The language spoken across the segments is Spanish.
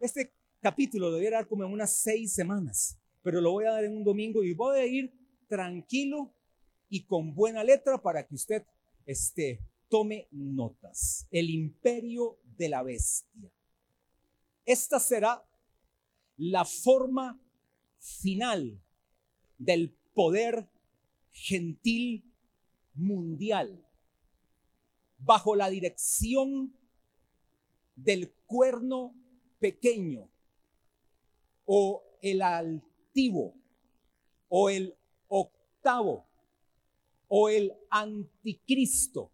Este capítulo lo debería dar como en unas seis semanas, pero lo voy a dar en un domingo y voy a ir tranquilo y con buena letra para que usted este, tome notas. El imperio de la bestia. Esta será la forma final del poder gentil mundial bajo la dirección del cuerno pequeño o el altivo o el octavo o el anticristo,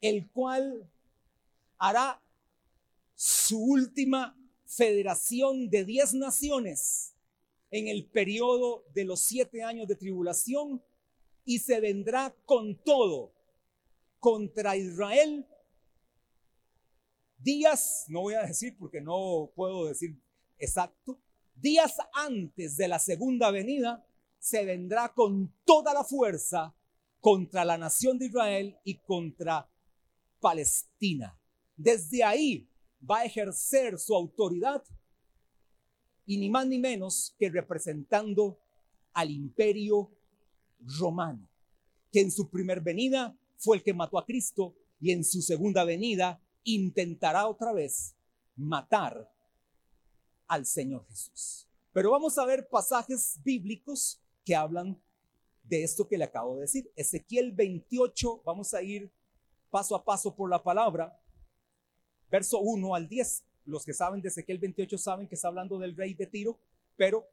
el cual hará su última federación de diez naciones en el periodo de los siete años de tribulación y se vendrá con todo contra Israel días, no voy a decir porque no puedo decir exacto, días antes de la segunda venida, se vendrá con toda la fuerza contra la nación de Israel y contra Palestina. Desde ahí va a ejercer su autoridad y ni más ni menos que representando al imperio romano, que en su primer venida fue el que mató a Cristo y en su segunda venida intentará otra vez matar al Señor Jesús. Pero vamos a ver pasajes bíblicos que hablan de esto que le acabo de decir. Ezequiel 28, vamos a ir paso a paso por la palabra, verso 1 al 10. Los que saben de Ezequiel 28 saben que está hablando del rey de Tiro, pero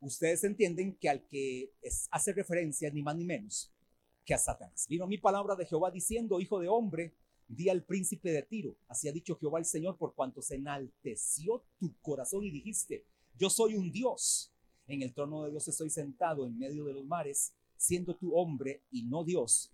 ustedes entienden que al que hace referencia ni más ni menos que a Satanás. Vino mi palabra de Jehová diciendo, hijo de hombre, Di al príncipe de Tiro, así ha dicho Jehová el Señor, por cuanto se enalteció tu corazón y dijiste, yo soy un Dios, en el trono de Dios estoy sentado en medio de los mares, siendo tu hombre y no Dios,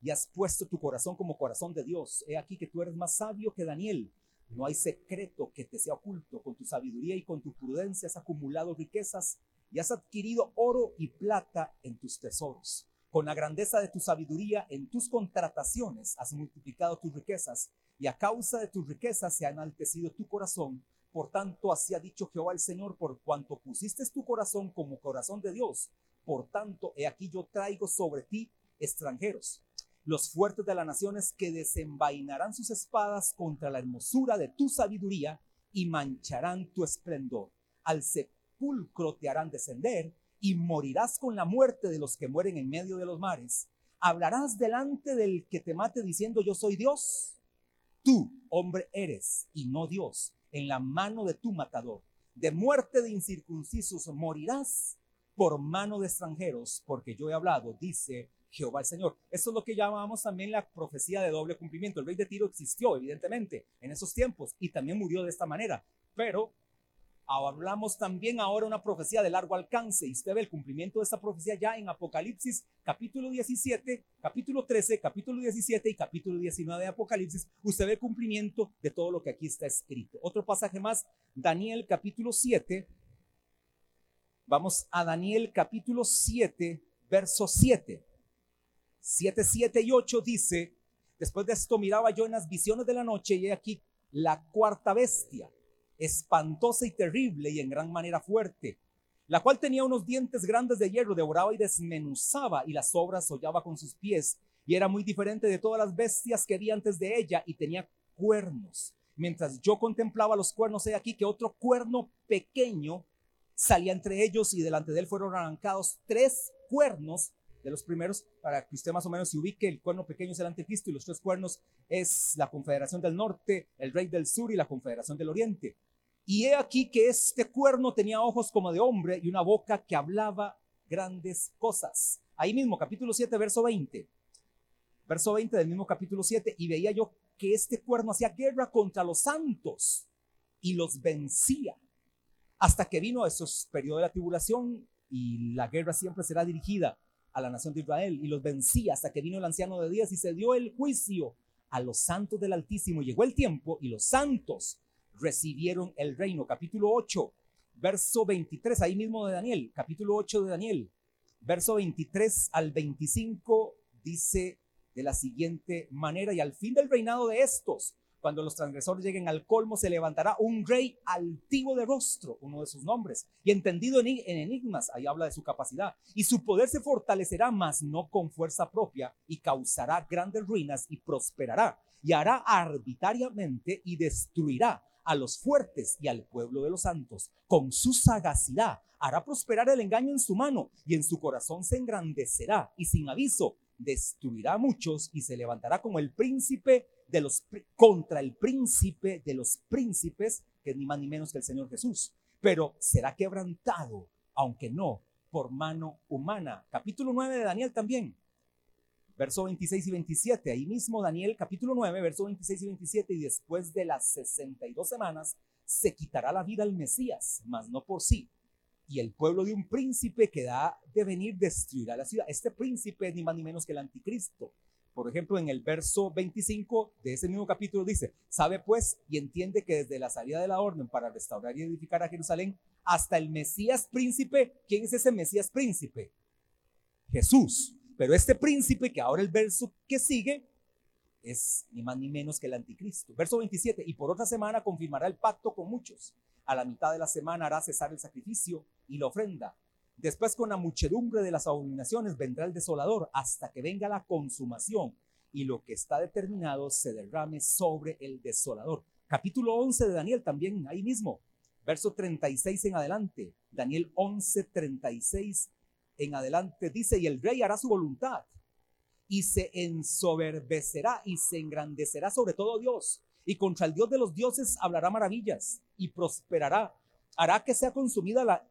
y has puesto tu corazón como corazón de Dios. He aquí que tú eres más sabio que Daniel. No hay secreto que te sea oculto. Con tu sabiduría y con tu prudencia has acumulado riquezas y has adquirido oro y plata en tus tesoros. Con la grandeza de tu sabiduría en tus contrataciones has multiplicado tus riquezas y a causa de tus riquezas se ha enaltecido tu corazón. Por tanto, así ha dicho Jehová el Señor, por cuanto pusiste tu corazón como corazón de Dios. Por tanto, he aquí yo traigo sobre ti extranjeros, los fuertes de las naciones que desenvainarán sus espadas contra la hermosura de tu sabiduría y mancharán tu esplendor. Al sepulcro te harán descender y morirás con la muerte de los que mueren en medio de los mares. Hablarás delante del que te mate diciendo yo soy Dios. Tú, hombre, eres y no Dios, en la mano de tu matador. De muerte de incircuncisos morirás por mano de extranjeros, porque yo he hablado, dice Jehová el Señor. Eso es lo que llamamos también la profecía de doble cumplimiento. El rey de Tiro existió, evidentemente, en esos tiempos y también murió de esta manera, pero Hablamos también ahora una profecía de largo alcance y usted ve el cumplimiento de esta profecía ya en Apocalipsis capítulo 17, capítulo 13, capítulo 17 y capítulo 19 de Apocalipsis. Usted ve el cumplimiento de todo lo que aquí está escrito. Otro pasaje más, Daniel capítulo 7. Vamos a Daniel capítulo 7, verso 7. 7, 7 y 8 dice, después de esto miraba yo en las visiones de la noche y he aquí la cuarta bestia espantosa y terrible y en gran manera fuerte, la cual tenía unos dientes grandes de hierro, devoraba y desmenuzaba y las obras hollaba con sus pies, y era muy diferente de todas las bestias que había antes de ella, y tenía cuernos. Mientras yo contemplaba los cuernos, he aquí que otro cuerno pequeño salía entre ellos, y delante de él fueron arrancados tres cuernos de los primeros, para que usted más o menos se ubique, el cuerno pequeño es el anticristo y los tres cuernos es la Confederación del Norte, el Rey del Sur y la Confederación del Oriente. Y he aquí que este cuerno tenía ojos como de hombre y una boca que hablaba grandes cosas. Ahí mismo, capítulo 7, verso 20. Verso 20 del mismo capítulo 7. Y veía yo que este cuerno hacía guerra contra los santos y los vencía. Hasta que vino esos periodos de la tribulación y la guerra siempre será dirigida a la nación de Israel y los vencía hasta que vino el anciano de días y se dio el juicio a los santos del Altísimo. Llegó el tiempo y los santos recibieron el reino. Capítulo 8, verso 23, ahí mismo de Daniel, capítulo 8 de Daniel, verso 23 al 25 dice de la siguiente manera, y al fin del reinado de estos, Cuando los transgresores lleguen al colmo, se levantará un rey altivo de rostro, uno de sus nombres, y entendido en enigmas, ahí habla de su capacidad, y su poder se fortalecerá, mas no con fuerza propia, y causará grandes ruinas y prosperará, y hará arbitrariamente y destruirá a los fuertes y al pueblo de los santos. Con su sagacidad hará prosperar el engaño en su mano, y en su corazón se engrandecerá, y sin aviso destruirá a muchos, y se levantará como el príncipe de los contra el príncipe de los príncipes, que ni más ni menos que el Señor Jesús, pero será quebrantado, aunque no por mano humana. Capítulo 9 de Daniel también. Verso 26 y 27, ahí mismo Daniel capítulo 9, verso 26 y 27, y después de las 62 semanas se quitará la vida al Mesías, mas no por sí. Y el pueblo de un príncipe que da de venir destruirá la ciudad. Este príncipe es ni más ni menos que el anticristo. Por ejemplo, en el verso 25 de ese mismo capítulo dice, sabe pues y entiende que desde la salida de la orden para restaurar y edificar a Jerusalén hasta el Mesías príncipe, ¿quién es ese Mesías príncipe? Jesús. Pero este príncipe, que ahora el verso que sigue, es ni más ni menos que el anticristo. Verso 27, y por otra semana confirmará el pacto con muchos. A la mitad de la semana hará cesar el sacrificio y la ofrenda Después con la muchedumbre de las abominaciones vendrá el desolador hasta que venga la consumación y lo que está determinado se derrame sobre el desolador. Capítulo 11 de Daniel también ahí mismo, verso 36 en adelante. Daniel 11, 36 en adelante dice, y el rey hará su voluntad y se ensoberbecerá y se engrandecerá sobre todo Dios. Y contra el Dios de los dioses hablará maravillas y prosperará. Hará que sea consumida la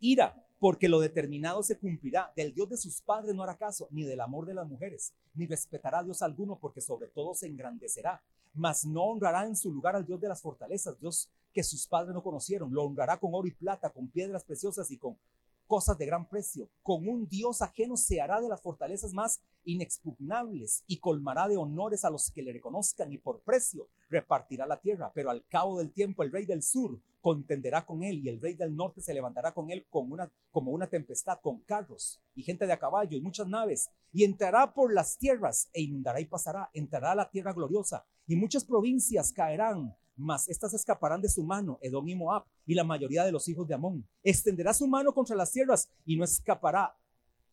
ira porque lo determinado se cumplirá. Del Dios de sus padres no hará caso, ni del amor de las mujeres, ni respetará a Dios alguno, porque sobre todo se engrandecerá. Mas no honrará en su lugar al Dios de las fortalezas, Dios que sus padres no conocieron. Lo honrará con oro y plata, con piedras preciosas y con cosas de gran precio. Con un Dios ajeno se hará de las fortalezas más inexpugnables y colmará de honores a los que le reconozcan y por precio repartirá la tierra. Pero al cabo del tiempo el rey del sur contenderá con él y el rey del norte se levantará con él como una, como una tempestad, con carros y gente de a caballo y muchas naves, y entrará por las tierras e inundará y pasará, entrará a la tierra gloriosa, y muchas provincias caerán, mas estas escaparán de su mano, Edom y Moab, y la mayoría de los hijos de Amón. Extenderá su mano contra las tierras y no escapará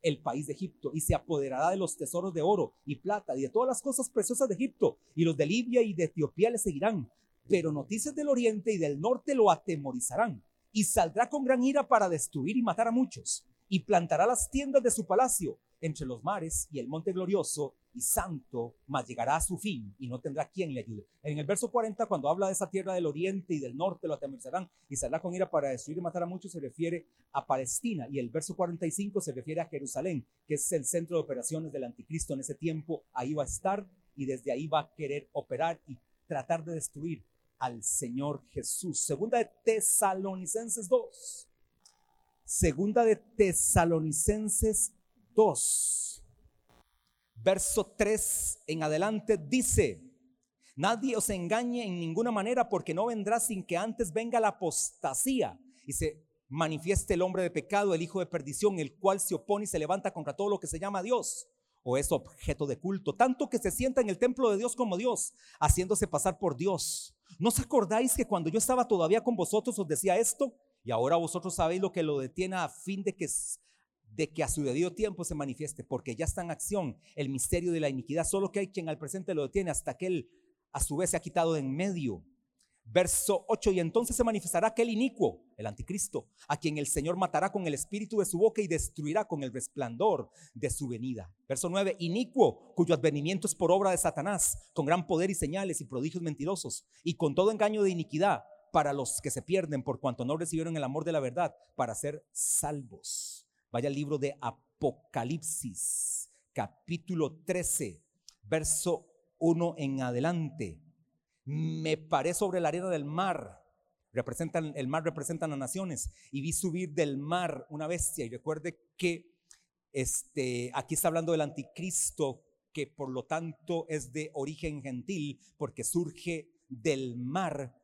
el país de Egipto y se apoderará de los tesoros de oro y plata y de todas las cosas preciosas de Egipto y los de Libia y de Etiopía le seguirán pero noticias del oriente y del norte lo atemorizarán, y saldrá con gran ira para destruir y matar a muchos, y plantará las tiendas de su palacio entre los mares y el monte glorioso y santo, mas llegará a su fin y no tendrá quien le ayude. En el verso 40, cuando habla de esa tierra del oriente y del norte, lo atemorizarán y saldrá con ira para destruir y matar a muchos, se refiere a Palestina. Y el verso 45 se refiere a Jerusalén, que es el centro de operaciones del anticristo en ese tiempo. Ahí va a estar y desde ahí va a querer operar y tratar de destruir al Señor Jesús. Segunda de Tesalonicenses 2. Segunda de Tesalonicenses 2. Verso 3 en adelante dice, nadie os engañe en ninguna manera porque no vendrá sin que antes venga la apostasía y se manifieste el hombre de pecado, el hijo de perdición, el cual se opone y se levanta contra todo lo que se llama Dios o es objeto de culto, tanto que se sienta en el templo de Dios como Dios, haciéndose pasar por Dios. ¿No os acordáis que cuando yo estaba todavía con vosotros os decía esto? Y ahora vosotros sabéis lo que lo detiene a fin de que, de que a su debido tiempo se manifieste, porque ya está en acción el misterio de la iniquidad, solo que hay quien al presente lo detiene hasta que él a su vez se ha quitado de en medio. Verso 8, y entonces se manifestará aquel inicuo, el anticristo, a quien el Señor matará con el espíritu de su boca y destruirá con el resplandor de su venida. Verso 9, inicuo, cuyo advenimiento es por obra de Satanás, con gran poder y señales y prodigios mentirosos, y con todo engaño de iniquidad para los que se pierden por cuanto no recibieron el amor de la verdad para ser salvos. Vaya al libro de Apocalipsis, capítulo 13, verso 1 en adelante me paré sobre la arena del mar. Representan, el mar representa las naciones. Y vi subir del mar una bestia. Y recuerde que este, aquí está hablando del anticristo, que por lo tanto es de origen gentil, porque surge del mar,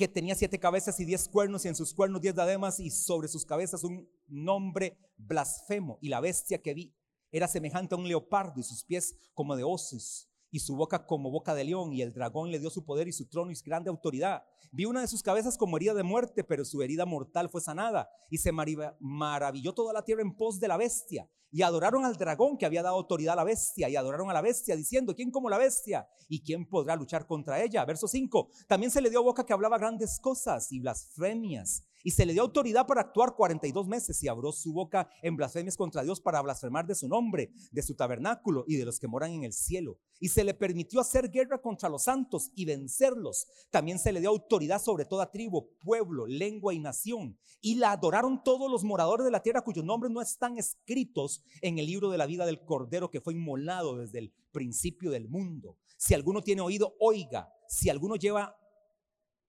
que tenía siete cabezas y diez cuernos, y en sus cuernos diez dademas, y sobre sus cabezas un nombre blasfemo. Y la bestia que vi era semejante a un leopardo, y sus pies como de osos y su boca como boca de león, y el dragón le dio su poder y su trono y su grande autoridad. Vi una de sus cabezas como herida de muerte, pero su herida mortal fue sanada, y se maravilló toda la tierra en pos de la bestia, y adoraron al dragón que había dado autoridad a la bestia, y adoraron a la bestia, diciendo, ¿quién como la bestia? ¿Y quién podrá luchar contra ella? Verso 5, también se le dio boca que hablaba grandes cosas y blasfemias y se le dio autoridad para actuar 42 meses y abrió su boca en blasfemias contra Dios para blasfemar de su nombre, de su tabernáculo y de los que moran en el cielo. Y se le permitió hacer guerra contra los santos y vencerlos. También se le dio autoridad sobre toda tribu, pueblo, lengua y nación. Y la adoraron todos los moradores de la tierra cuyos nombres no están escritos en el libro de la vida del Cordero que fue inmolado desde el principio del mundo. Si alguno tiene oído, oiga. Si alguno lleva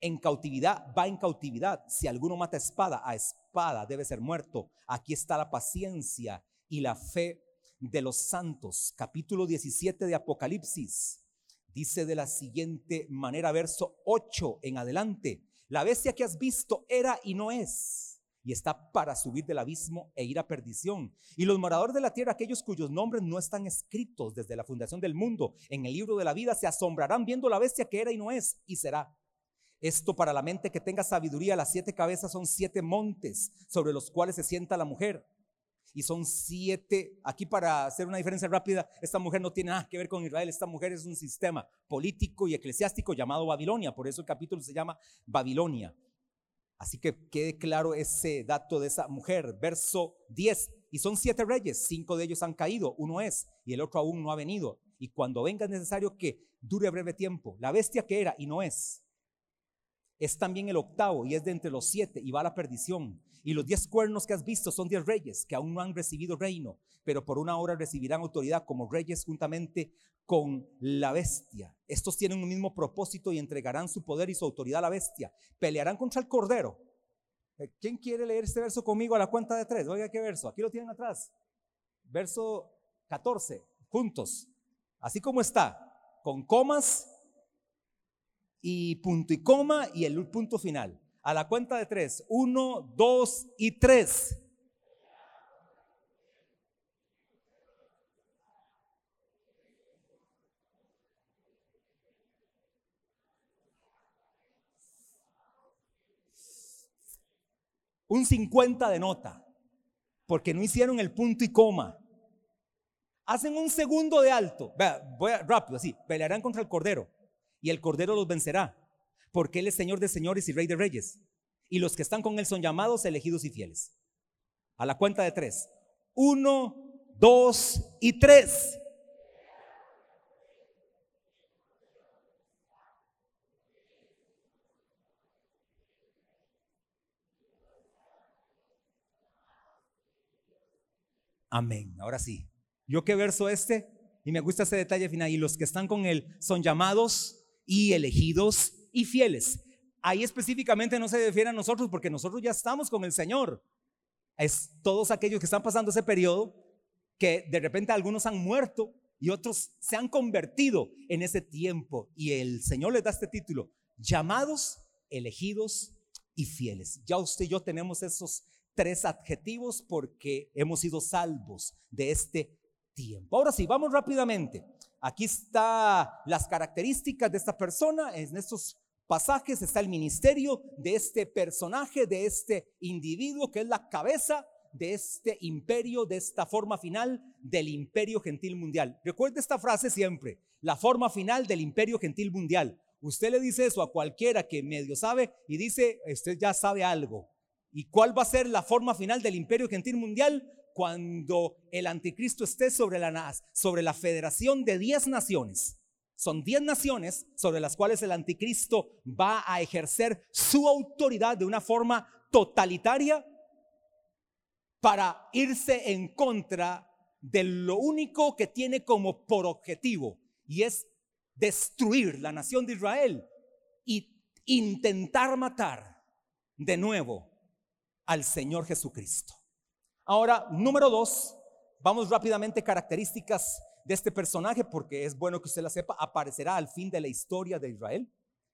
en cautividad, va en cautividad. Si alguno mata espada, a espada debe ser muerto. Aquí está la paciencia y la fe de los santos. Capítulo 17 de Apocalipsis. Dice de la siguiente manera, verso 8 en adelante. La bestia que has visto era y no es y está para subir del abismo e ir a perdición. Y los moradores de la tierra, aquellos cuyos nombres no están escritos desde la fundación del mundo en el libro de la vida, se asombrarán viendo la bestia que era y no es y será. Esto para la mente que tenga sabiduría, las siete cabezas son siete montes sobre los cuales se sienta la mujer. Y son siete, aquí para hacer una diferencia rápida, esta mujer no tiene nada que ver con Israel, esta mujer es un sistema político y eclesiástico llamado Babilonia, por eso el capítulo se llama Babilonia. Así que quede claro ese dato de esa mujer, verso 10. Y son siete reyes, cinco de ellos han caído, uno es y el otro aún no ha venido. Y cuando venga es necesario que dure breve tiempo. La bestia que era y no es, es también el octavo y es de entre los siete y va a la perdición. Y los diez cuernos que has visto son diez reyes que aún no han recibido reino, pero por una hora recibirán autoridad como reyes juntamente con la bestia. Estos tienen un mismo propósito y entregarán su poder y su autoridad a la bestia. Pelearán contra el cordero. Eh, ¿Quién quiere leer este verso conmigo a la cuenta de tres? Oiga, ¿qué verso? Aquí lo tienen atrás. Verso 14, juntos. Así como está, con comas y punto y coma y el punto final. A la cuenta de tres. Uno, dos y tres. Un 50 de nota, porque no hicieron el punto y coma. Hacen un segundo de alto. Voy rápido, así. Pelearán contra el cordero y el Cordero los vencerá, porque Él es Señor de señores y Rey de reyes. Y los que están con Él son llamados, elegidos y fieles. A la cuenta de tres. Uno, dos y tres. Amén. Ahora sí. ¿Yo qué verso este? Y me gusta ese detalle final. Y los que están con Él son llamados, y elegidos y fieles. Ahí específicamente no se refiere a nosotros porque nosotros ya estamos con el Señor. Es todos aquellos que están pasando ese periodo que de repente algunos han muerto y otros se han convertido en ese tiempo. Y el Señor les da este título, llamados, elegidos y fieles. Ya usted y yo tenemos esos tres adjetivos porque hemos sido salvos de este tiempo. Ahora sí, vamos rápidamente. Aquí está las características de esta persona. En estos pasajes está el ministerio de este personaje, de este individuo que es la cabeza de este imperio, de esta forma final del imperio gentil mundial. Recuerde esta frase siempre, la forma final del imperio gentil mundial. Usted le dice eso a cualquiera que medio sabe y dice, usted ya sabe algo. ¿Y cuál va a ser la forma final del imperio gentil mundial? Cuando el anticristo esté sobre la, sobre la federación de 10 naciones. Son 10 naciones sobre las cuales el anticristo va a ejercer su autoridad de una forma totalitaria para irse en contra de lo único que tiene como por objetivo y es destruir la nación de Israel y intentar matar de nuevo al Señor Jesucristo. Ahora, número dos, vamos rápidamente características de este personaje porque es bueno que usted la sepa, aparecerá al fin de la historia de Israel.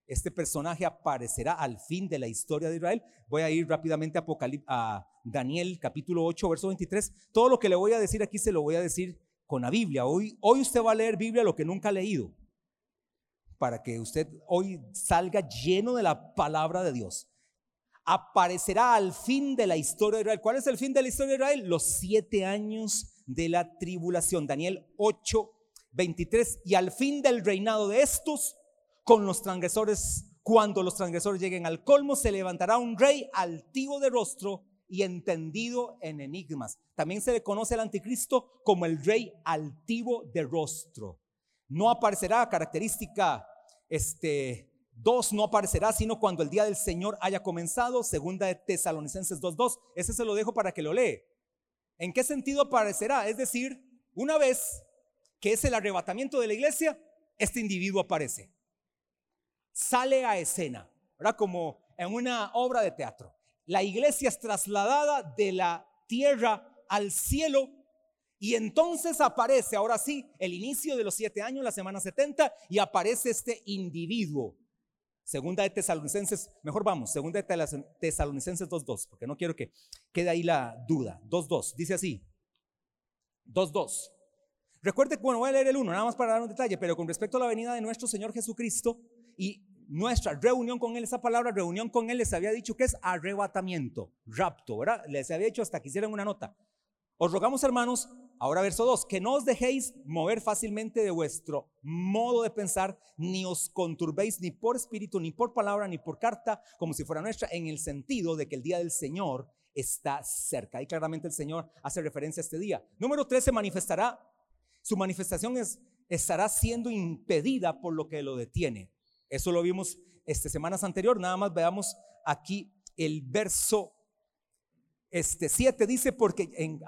Este personaje aparecerá al fin de la historia de Israel. Voy a ir rápidamente a, a Daniel capítulo 8, verso 23. Todo lo que le voy a decir aquí se lo voy a decir con la Biblia. Hoy, hoy usted va a leer Biblia lo que nunca ha leído, para que usted hoy salga lleno de la palabra de Dios. Aparecerá al fin de la historia de Israel. ¿Cuál es el fin de la historia de Israel? Los siete años de la tribulación. Daniel 8, 23. Y al fin del reinado de estos, con los transgresores, cuando los transgresores lleguen al colmo, se levantará un rey altivo de rostro y entendido en enigmas. También se le conoce al anticristo como el rey altivo de rostro. No aparecerá característica este dos no aparecerá sino cuando el día del Señor haya comenzado, segunda de Tesalonicenses 2:2. Ese se lo dejo para que lo lee. ¿En qué sentido aparecerá? Es decir, una vez que es el arrebatamiento de la iglesia, este individuo aparece. Sale a escena, ¿verdad? Como en una obra de teatro. La iglesia es trasladada de la tierra al cielo y entonces aparece, ahora sí, el inicio de los siete años, la semana 70, y aparece este individuo. Segunda de Tesalonicenses, mejor vamos, segunda de Tesalonicenses 2.2, porque no quiero que quede ahí la duda. 2.2, dice así. 2.2. Recuerde bueno, voy a leer el 1, nada más para dar un detalle, pero con respecto a la venida de nuestro Señor Jesucristo y nuestra reunión con Él, esa palabra reunión con Él les había dicho que es arrebatamiento, rapto, ¿verdad? Les había dicho hasta que hicieran una nota. Os rogamos, hermanos, ahora verso 2, que no os dejéis mover fácilmente de vuestro modo de pensar, ni os conturbéis ni por espíritu, ni por palabra, ni por carta, como si fuera nuestra, en el sentido de que el día del Señor está cerca. Y claramente el Señor hace referencia a este día. Número 3 se manifestará, su manifestación es, estará siendo impedida por lo que lo detiene. Eso lo vimos este, semanas anterior, nada más veamos aquí el verso este 7 dice porque en,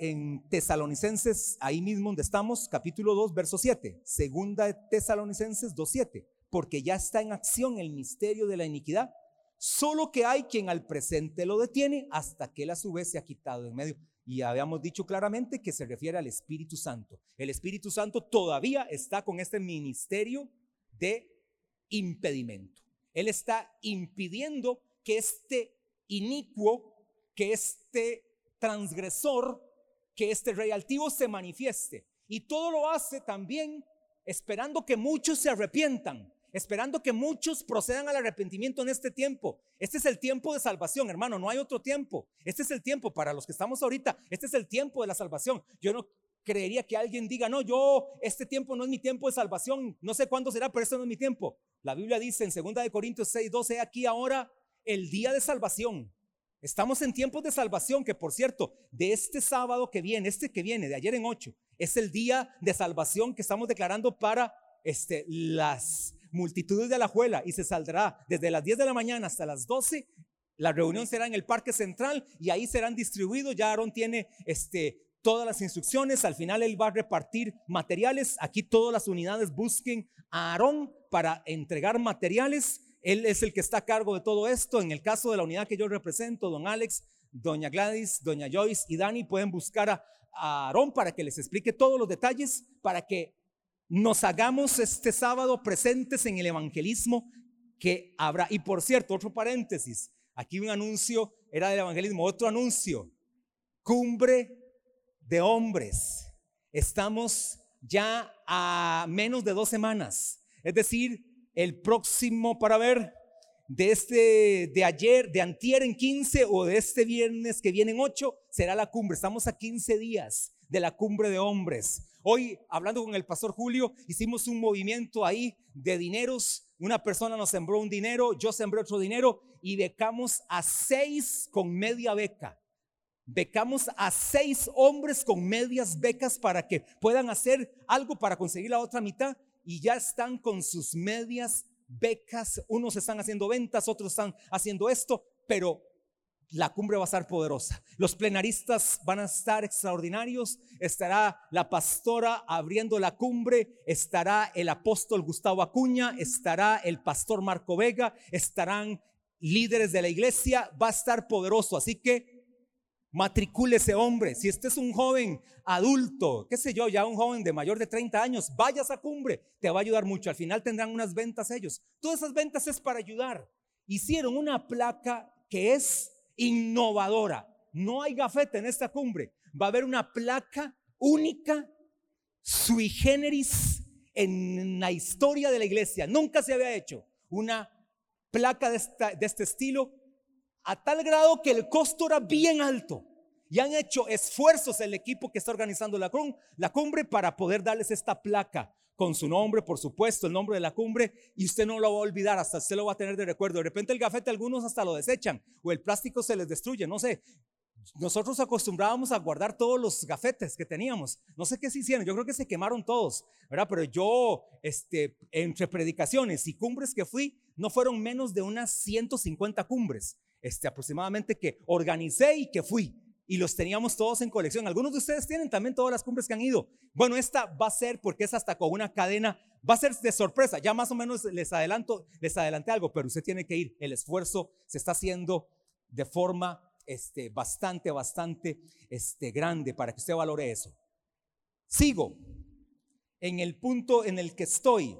en Tesalonicenses, ahí mismo donde estamos, capítulo 2, verso 7, segunda de Tesalonicenses 2.7, porque ya está en acción el misterio de la iniquidad, solo que hay quien al presente lo detiene hasta que él a su vez se ha quitado en medio. Y habíamos dicho claramente que se refiere al Espíritu Santo. El Espíritu Santo todavía está con este ministerio de impedimento. Él está impidiendo que este inicuo, que este transgresor, que este rey altivo se manifieste. Y todo lo hace también esperando que muchos se arrepientan, esperando que muchos procedan al arrepentimiento en este tiempo. Este es el tiempo de salvación, hermano, no hay otro tiempo. Este es el tiempo para los que estamos ahorita, este es el tiempo de la salvación. Yo no creería que alguien diga, no, yo, este tiempo no es mi tiempo de salvación, no sé cuándo será, pero este no es mi tiempo. La Biblia dice en 2 de Corintios 6, 12, aquí ahora el día de salvación. Estamos en tiempos de salvación, que por cierto, de este sábado que viene, este que viene, de ayer en 8, es el día de salvación que estamos declarando para este, las multitudes de la juela y se saldrá desde las 10 de la mañana hasta las 12. La reunión será en el Parque Central y ahí serán distribuidos. Ya Aarón tiene este, todas las instrucciones. Al final él va a repartir materiales. Aquí todas las unidades busquen a Aarón para entregar materiales. Él es el que está a cargo de todo esto. En el caso de la unidad que yo represento, don Alex, doña Gladys, doña Joyce y Dani pueden buscar a, Aarón para que les explique todos los detalles, para que nos hagamos este sábado presentes en el evangelismo que habrá. Y por cierto, otro paréntesis, aquí un anuncio era del evangelismo, otro anuncio, cumbre de hombres. Estamos ya a menos de dos semanas. Es decir, el próximo para ver de este de ayer, de antier en 15 o de este viernes que viene en 8 será la cumbre. Estamos a 15 días de la cumbre de hombres. Hoy, hablando con el pastor Julio, hicimos un movimiento ahí de dineros. Una persona nos sembró un dinero, yo sembré otro dinero y becamos a seis con media beca. Becamos a seis hombres con medias becas para que puedan hacer algo para conseguir la otra mitad y ya están con sus medias becas. Unos están haciendo ventas, otros están haciendo esto, pero la cumbre va a estar poderosa. Los plenaristas van a estar extraordinarios. Estará la pastora abriendo la cumbre. Estará el apóstol Gustavo Acuña. Estará el pastor Marco Vega. Estarán líderes de la iglesia. Va a estar poderoso. Así que matricule ese hombre. Si este es un joven adulto, qué sé yo, ya un joven de mayor de 30 años, vaya a esa cumbre, te va a ayudar mucho. Al final tendrán unas ventas ellos. Todas esas ventas es para ayudar. Hicieron una placa que es innovadora. No hay gafete en esta cumbre. Va a haber una placa única sui generis en la historia de la iglesia. Nunca se había hecho una placa de, de este estilo a tal grado que el costo era bien alto. Y han hecho esfuerzos el equipo que está organizando la, cumbre para poder darles esta placa con su nombre, por supuesto, el nombre de la cumbre, y usted no lo va a olvidar, hasta usted lo va a tener de recuerdo. De repente el gafete algunos hasta lo desechan o el plástico se les destruye, no sé. Nosotros acostumbrábamos a guardar todos los gafetes que teníamos. No sé qué se hicieron, yo creo que se quemaron todos, ¿verdad? Pero yo, este, entre predicaciones y cumbres que fui, no fueron menos de unas 150 cumbres, este, aproximadamente que organicé y que fui y los teníamos todos en colección. Algunos de ustedes tienen también todas las cumbres que han ido. Bueno, esta va a ser porque es hasta con una cadena, va a ser de sorpresa. Ya más o menos les adelanto, les adelanté algo, pero usted tiene que ir. El esfuerzo se está haciendo de forma este, bastante, bastante este, grande para que usted valore eso. Sigo en el punto en el que estoy.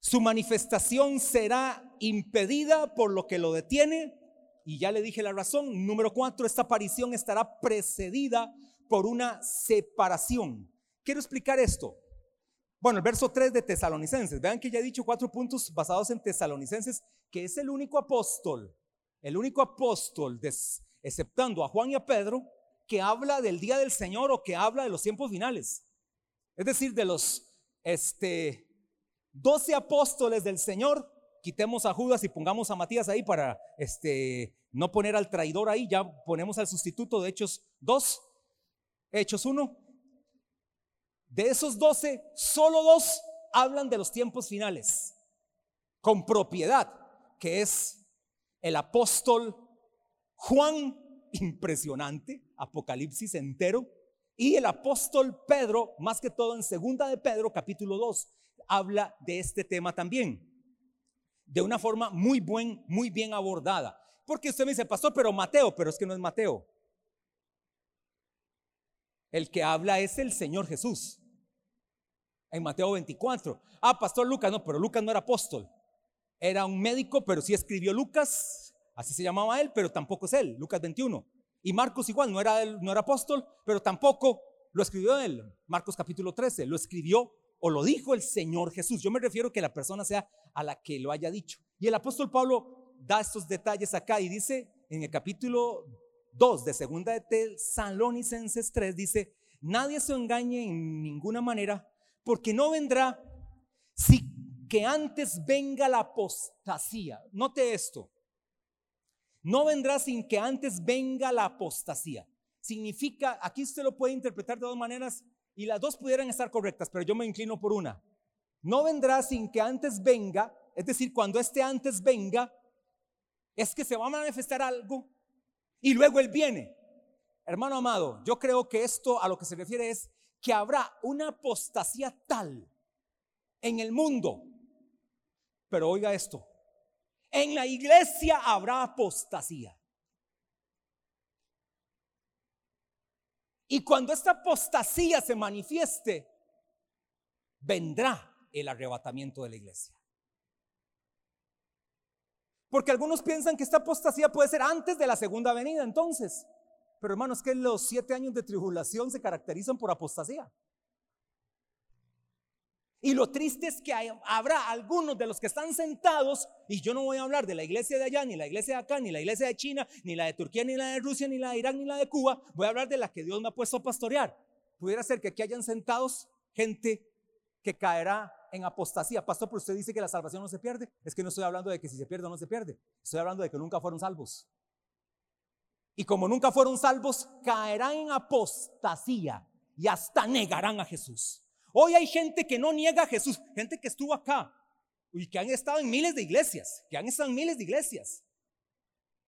Su manifestación será impedida por lo que lo detiene y ya le dije la razón. Número cuatro, esta aparición estará precedida por una separación. Quiero explicar esto. Bueno, el verso 3 de Tesalonicenses. Vean que ya he dicho cuatro puntos basados en Tesalonicenses, que es el único apóstol, el único apóstol, exceptando a Juan y a Pedro, que habla del día del Señor o que habla de los tiempos finales. Es decir, de los este, 12 apóstoles del Señor, quitemos a Judas y pongamos a Matías ahí para este, no poner al traidor ahí, ya ponemos al sustituto de Hechos 2, Hechos 1. De esos 12, solo dos hablan de los tiempos finales, con propiedad, que es el apóstol Juan, impresionante, Apocalipsis entero, y el apóstol Pedro, más que todo en segunda de Pedro, capítulo 2, habla de este tema también de una forma muy, buen, muy bien abordada. Porque usted me dice, pastor, pero Mateo, pero es que no es Mateo. El que habla es el Señor Jesús. En Mateo 24. Ah, pastor Lucas, no, pero Lucas no era apóstol. Era un médico, pero sí escribió Lucas, así se llamaba él, pero tampoco es él, Lucas 21. Y Marcos igual, no era, él, no era apóstol, pero tampoco lo escribió él. Marcos capítulo 13, lo escribió o lo dijo el Señor Jesús. Yo me refiero que la persona sea a la que lo haya dicho. Y el apóstol Pablo da estos detalles acá y dice en el capítulo 2 de segunda de Tesalonicenses 3 dice, nadie se engañe en ninguna manera, porque no vendrá si que antes venga la apostasía. Note esto. No vendrá sin que antes venga la apostasía. Significa, aquí usted lo puede interpretar de dos maneras y las dos pudieran estar correctas, pero yo me inclino por una. No vendrá sin que antes venga, es decir, cuando este antes venga, es que se va a manifestar algo y luego Él viene. Hermano amado, yo creo que esto a lo que se refiere es que habrá una apostasía tal en el mundo. Pero oiga esto, en la iglesia habrá apostasía. Y cuando esta apostasía se manifieste, vendrá el arrebatamiento de la iglesia. Porque algunos piensan que esta apostasía puede ser antes de la segunda venida, entonces. Pero hermanos, que los siete años de tribulación se caracterizan por apostasía. Y lo triste es que habrá algunos de los que están sentados, y yo no voy a hablar de la iglesia de allá, ni la iglesia de acá, ni la iglesia de China, ni la de Turquía, ni la de Rusia, ni la de Irán, ni la de Cuba, voy a hablar de la que Dios me ha puesto a pastorear. Pudiera ser que aquí hayan sentados gente que caerá en apostasía. Pastor, pero usted dice que la salvación no se pierde. Es que no estoy hablando de que si se pierde o no se pierde. Estoy hablando de que nunca fueron salvos. Y como nunca fueron salvos, caerán en apostasía y hasta negarán a Jesús. Hoy hay gente que no niega a Jesús, gente que estuvo acá y que han estado en miles de iglesias, que han estado en miles de iglesias.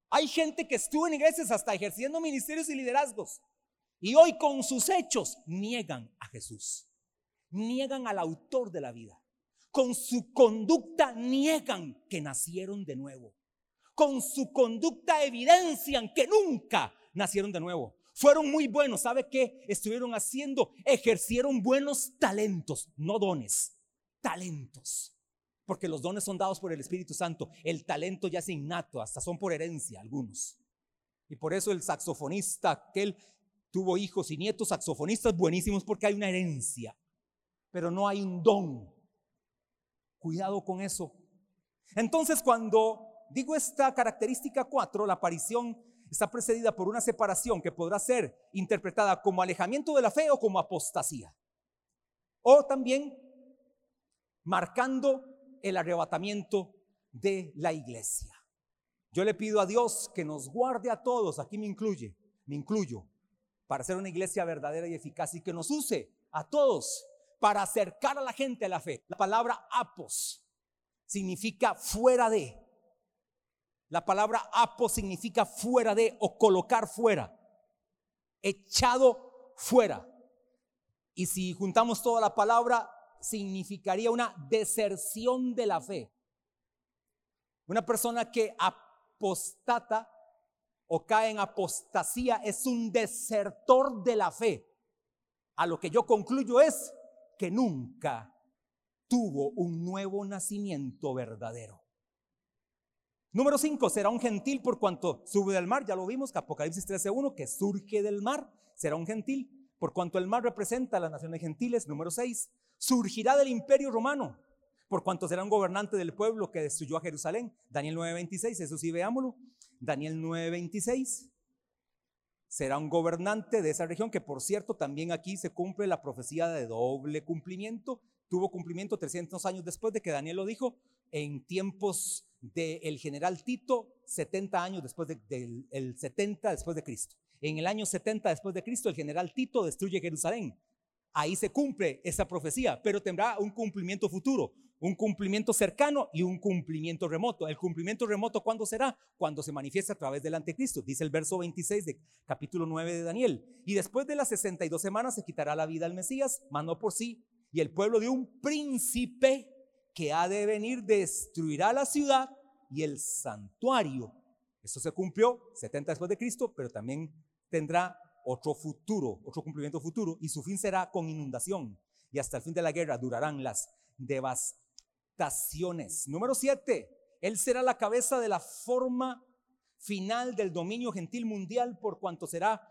Hay gente que estuvo en iglesias hasta ejerciendo ministerios y liderazgos. Y hoy con sus hechos niegan a Jesús. Niegan al autor de la vida. Con su conducta niegan que nacieron de nuevo. Con su conducta evidencian que nunca nacieron de nuevo. Fueron muy buenos. ¿Sabe qué estuvieron haciendo? Ejercieron buenos talentos, no dones, talentos. Porque los dones son dados por el Espíritu Santo. El talento ya es innato, hasta son por herencia algunos. Y por eso el saxofonista, aquel tuvo hijos y nietos saxofonistas buenísimos porque hay una herencia, pero no hay un don. Cuidado con eso. Entonces, cuando digo esta característica 4, la aparición está precedida por una separación que podrá ser interpretada como alejamiento de la fe o como apostasía. O también marcando el arrebatamiento de la iglesia. Yo le pido a Dios que nos guarde a todos, aquí me incluye, me incluyo, para ser una iglesia verdadera y eficaz y que nos use a todos para acercar a la gente a la fe. La palabra apos significa fuera de. La palabra apos significa fuera de o colocar fuera, echado fuera. Y si juntamos toda la palabra, significaría una deserción de la fe. Una persona que apostata o cae en apostasía es un desertor de la fe. A lo que yo concluyo es que nunca tuvo un nuevo nacimiento verdadero. Número 5, será un gentil por cuanto sube del mar, ya lo vimos, que Apocalipsis 13.1, que surge del mar, será un gentil por cuanto el mar representa a las naciones gentiles. Número 6, surgirá del imperio romano, por cuanto será un gobernante del pueblo que destruyó a Jerusalén. Daniel 9:26, eso sí veámoslo. Daniel 9:26. Será un gobernante de esa región que por cierto también aquí se cumple la profecía de doble cumplimiento. Tuvo cumplimiento 300 años después de que Daniel lo dijo en tiempos del general Tito, 70 años después del de, 70 después de Cristo. En el año 70 después de Cristo el general Tito destruye Jerusalén ahí se cumple esa profecía, pero tendrá un cumplimiento futuro, un cumplimiento cercano y un cumplimiento remoto. El cumplimiento remoto, ¿cuándo será? Cuando se manifiesta a través del anticristo, dice el verso 26 de capítulo 9 de Daniel. Y después de las 62 semanas se quitará la vida al Mesías, mano por sí, y el pueblo de un príncipe que ha de venir destruirá la ciudad y el santuario. Esto se cumplió 70 después de Cristo, pero también tendrá otro futuro, otro cumplimiento futuro, y su fin será con inundación. Y hasta el fin de la guerra durarán las devastaciones. Número siete, Él será la cabeza de la forma final del dominio gentil mundial por cuanto será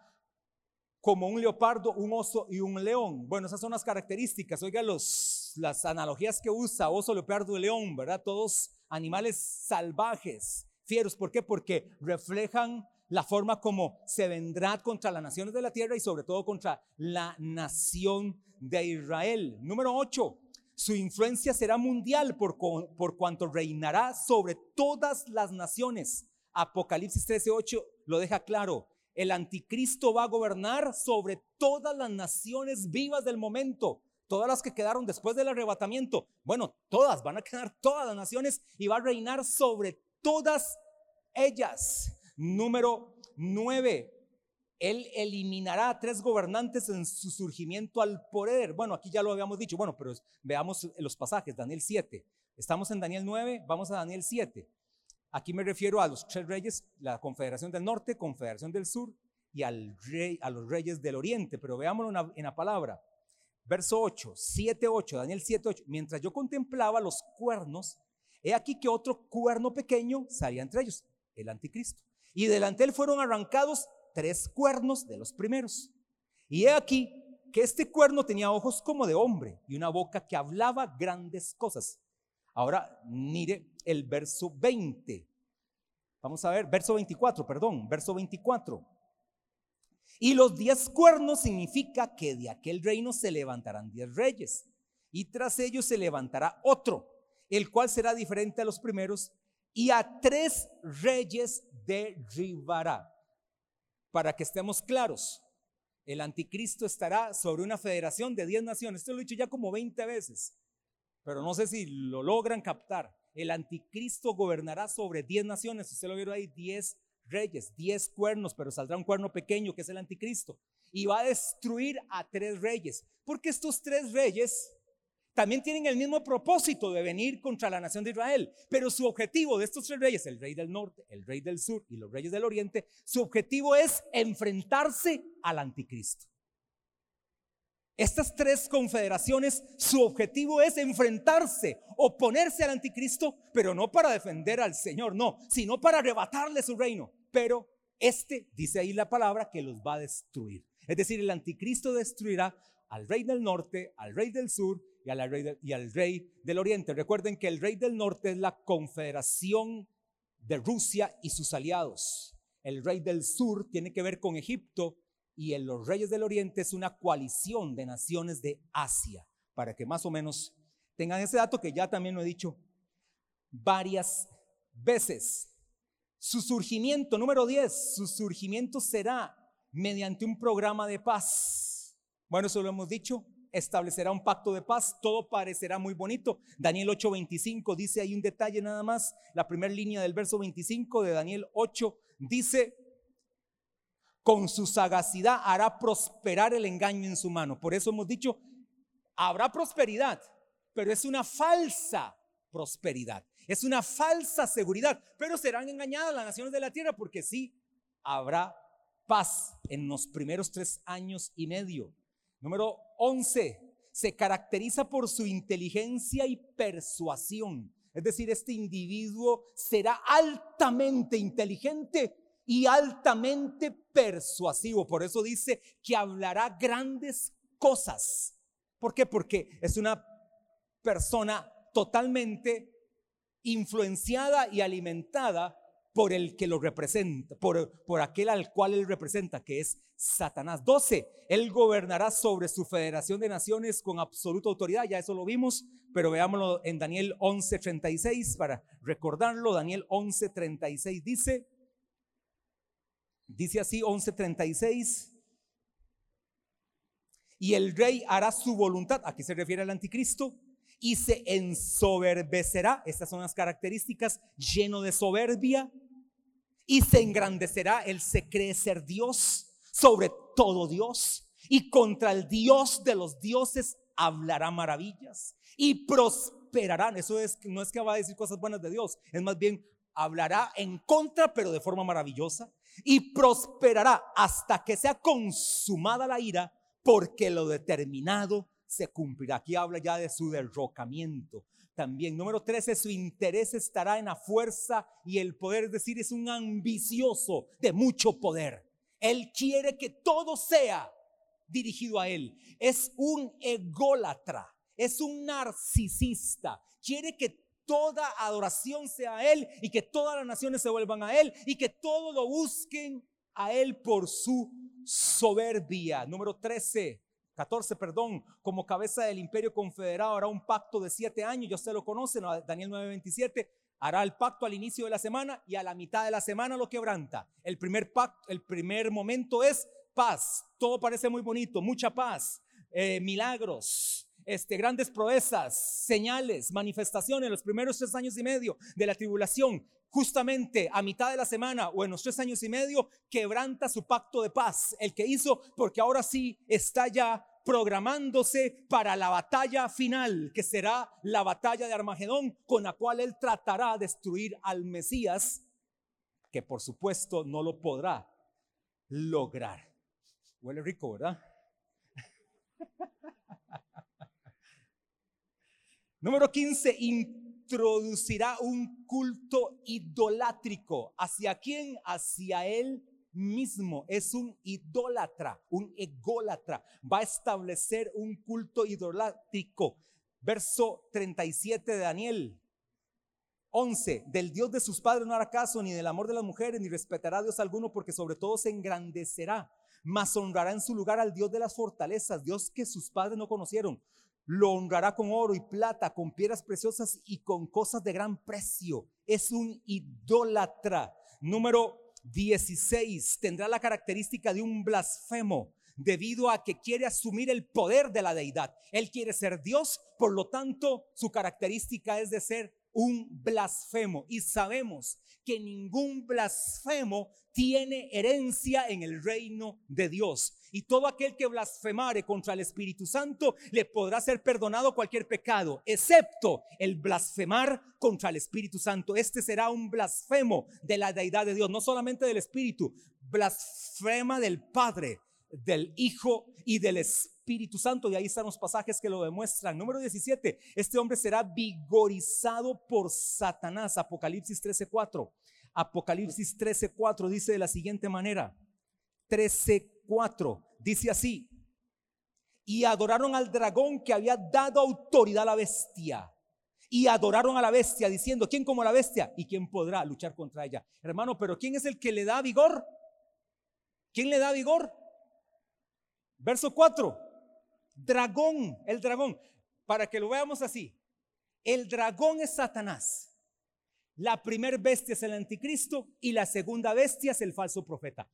como un leopardo, un oso y un león. Bueno, esas son las características. Oiga los, las analogías que usa oso, leopardo y león, ¿verdad? Todos animales salvajes, fieros. ¿Por qué? Porque reflejan la forma como se vendrá contra las naciones de la tierra y sobre todo contra la nación de Israel. Número 8. Su influencia será mundial por, por cuanto reinará sobre todas las naciones. Apocalipsis 13:8 lo deja claro. El anticristo va a gobernar sobre todas las naciones vivas del momento, todas las que quedaron después del arrebatamiento. Bueno, todas, van a quedar todas las naciones y va a reinar sobre todas ellas. Número 9. Él eliminará a tres gobernantes en su surgimiento al poder. Bueno, aquí ya lo habíamos dicho. Bueno, pero veamos los pasajes. Daniel 7. Estamos en Daniel 9, vamos a Daniel 7. Aquí me refiero a los tres reyes, la Confederación del Norte, Confederación del Sur y al rey, a los reyes del Oriente. Pero veámoslo en la palabra. Verso 8, 7, 8, Daniel 7, 8. Mientras yo contemplaba los cuernos, he aquí que otro cuerno pequeño salía entre ellos, el anticristo y delante de él fueron arrancados tres cuernos de los primeros. Y he aquí que este cuerno tenía ojos como de hombre y una boca que hablaba grandes cosas. Ahora mire el verso 20. Vamos a ver, verso 24, perdón, verso 24. Y los diez cuernos significa que de aquel reino se levantarán diez reyes y tras ellos se levantará otro, el cual será diferente a los primeros y a tres reyes derribará. Para que estemos claros, el anticristo estará sobre una federación de 10 naciones. Esto lo he dicho ya como 20 veces, pero no sé si lo logran captar. El anticristo gobernará sobre 10 naciones. Usted lo vieron ahí, 10 reyes, 10 cuernos, pero saldrá un cuerno pequeño que es el anticristo. Y va a destruir a tres reyes. Porque estos tres reyes también tienen el mismo propósito de venir contra la nación de Israel. Pero su objetivo de estos tres reyes, el rey del norte, el rey del sur y los reyes del oriente, su objetivo es enfrentarse al anticristo. Estas tres confederaciones, su objetivo es enfrentarse, oponerse al anticristo, pero no para defender al Señor, no, sino para arrebatarle su reino. Pero este, dice ahí la palabra, que los va a destruir. Es decir, el anticristo destruirá al rey del norte, al rey del sur y, rey y al rey del oriente. Recuerden que el rey del norte es la confederación de Rusia y sus aliados. El rey del sur tiene que ver con Egipto y en los reyes del oriente es una coalición de naciones de Asia, para que más o menos tengan ese dato que ya también lo he dicho varias veces. Su surgimiento, número 10, su surgimiento será mediante un programa de paz. Bueno, eso lo hemos dicho, establecerá un pacto de paz, todo parecerá muy bonito. Daniel 8:25 dice hay un detalle nada más, la primera línea del verso 25 de Daniel 8 dice, con su sagacidad hará prosperar el engaño en su mano. Por eso hemos dicho, habrá prosperidad, pero es una falsa prosperidad. Es una falsa seguridad, pero serán engañadas las naciones de la tierra porque sí habrá paz en los primeros tres años y medio. Número 11, se caracteriza por su inteligencia y persuasión. Es decir, este individuo será altamente inteligente y altamente persuasivo. Por eso dice que hablará grandes cosas. ¿Por qué? Porque es una persona totalmente influenciada y alimentada por el que lo representa, por, por aquel al cual él representa, que es Satanás. 12. Él gobernará sobre su federación de naciones con absoluta autoridad, ya eso lo vimos, pero veámoslo en Daniel 11:36 para recordarlo. Daniel 11:36 dice, dice así 11:36. Y el rey hará su voluntad, aquí se refiere al anticristo, y se ensoberbecerá, estas son las características, lleno de soberbia, y se engrandecerá, él se cree ser Dios sobre todo Dios, y contra el Dios de los dioses hablará maravillas y prosperarán. Eso es, no es que va a decir cosas buenas de Dios, es más bien hablará en contra, pero de forma maravillosa, y prosperará hasta que sea consumada la ira, porque lo determinado se cumplirá. Aquí habla ya de su derrocamiento. También, número 13, su interés estará en la fuerza y el poder, es decir, es un ambicioso de mucho poder. Él quiere que todo sea dirigido a él. Es un ególatra, es un narcisista. Quiere que toda adoración sea a él y que todas las naciones se vuelvan a él y que todo lo busquen a él por su soberbia. Número 13, 14, perdón, como cabeza del imperio confederado hará un pacto de siete años, ya usted lo conoce, Daniel 9:27, hará el pacto al inicio de la semana y a la mitad de la semana lo quebranta. El primer pacto, el primer momento es paz, todo parece muy bonito, mucha paz, eh, milagros, este, grandes proezas, señales, manifestaciones, los primeros tres años y medio de la tribulación, justamente a mitad de la semana o en los tres años y medio, quebranta su pacto de paz, el que hizo, porque ahora sí está ya programándose para la batalla final, que será la batalla de Armagedón, con la cual él tratará de destruir al Mesías, que por supuesto no lo podrá lograr. Huele rico, ¿verdad? Número 15, introducirá un culto idolátrico. ¿Hacia quién? Hacia él mismo. Es un idólatra, un ególatra. Va a establecer un culto idolátrico. Verso 37 de Daniel. 11. Del Dios de sus padres no hará caso, ni del amor de las mujeres, ni respetará a Dios alguno, porque sobre todo se engrandecerá, mas honrará en su lugar al Dios de las fortalezas, Dios que sus padres no conocieron lo honrará con oro y plata, con piedras preciosas y con cosas de gran precio. Es un idólatra. Número 16. Tendrá la característica de un blasfemo debido a que quiere asumir el poder de la deidad. Él quiere ser Dios, por lo tanto su característica es de ser un blasfemo. Y sabemos que ningún blasfemo tiene herencia en el reino de Dios. Y todo aquel que blasfemare contra el Espíritu Santo le podrá ser perdonado cualquier pecado, excepto el blasfemar contra el Espíritu Santo. Este será un blasfemo de la deidad de Dios, no solamente del Espíritu, blasfema del Padre, del Hijo y del Espíritu Santo. Y ahí están los pasajes que lo demuestran. Número 17, este hombre será vigorizado por Satanás. Apocalipsis 13:4. Apocalipsis 13:4 dice de la siguiente manera. 13:4 dice así, y adoraron al dragón que había dado autoridad a la bestia. Y adoraron a la bestia diciendo, ¿quién como la bestia? ¿Y quién podrá luchar contra ella? Hermano, pero ¿quién es el que le da vigor? ¿Quién le da vigor? Verso 4. Dragón, el dragón. Para que lo veamos así. El dragón es Satanás. La primer bestia es el anticristo y la segunda bestia es el falso profeta.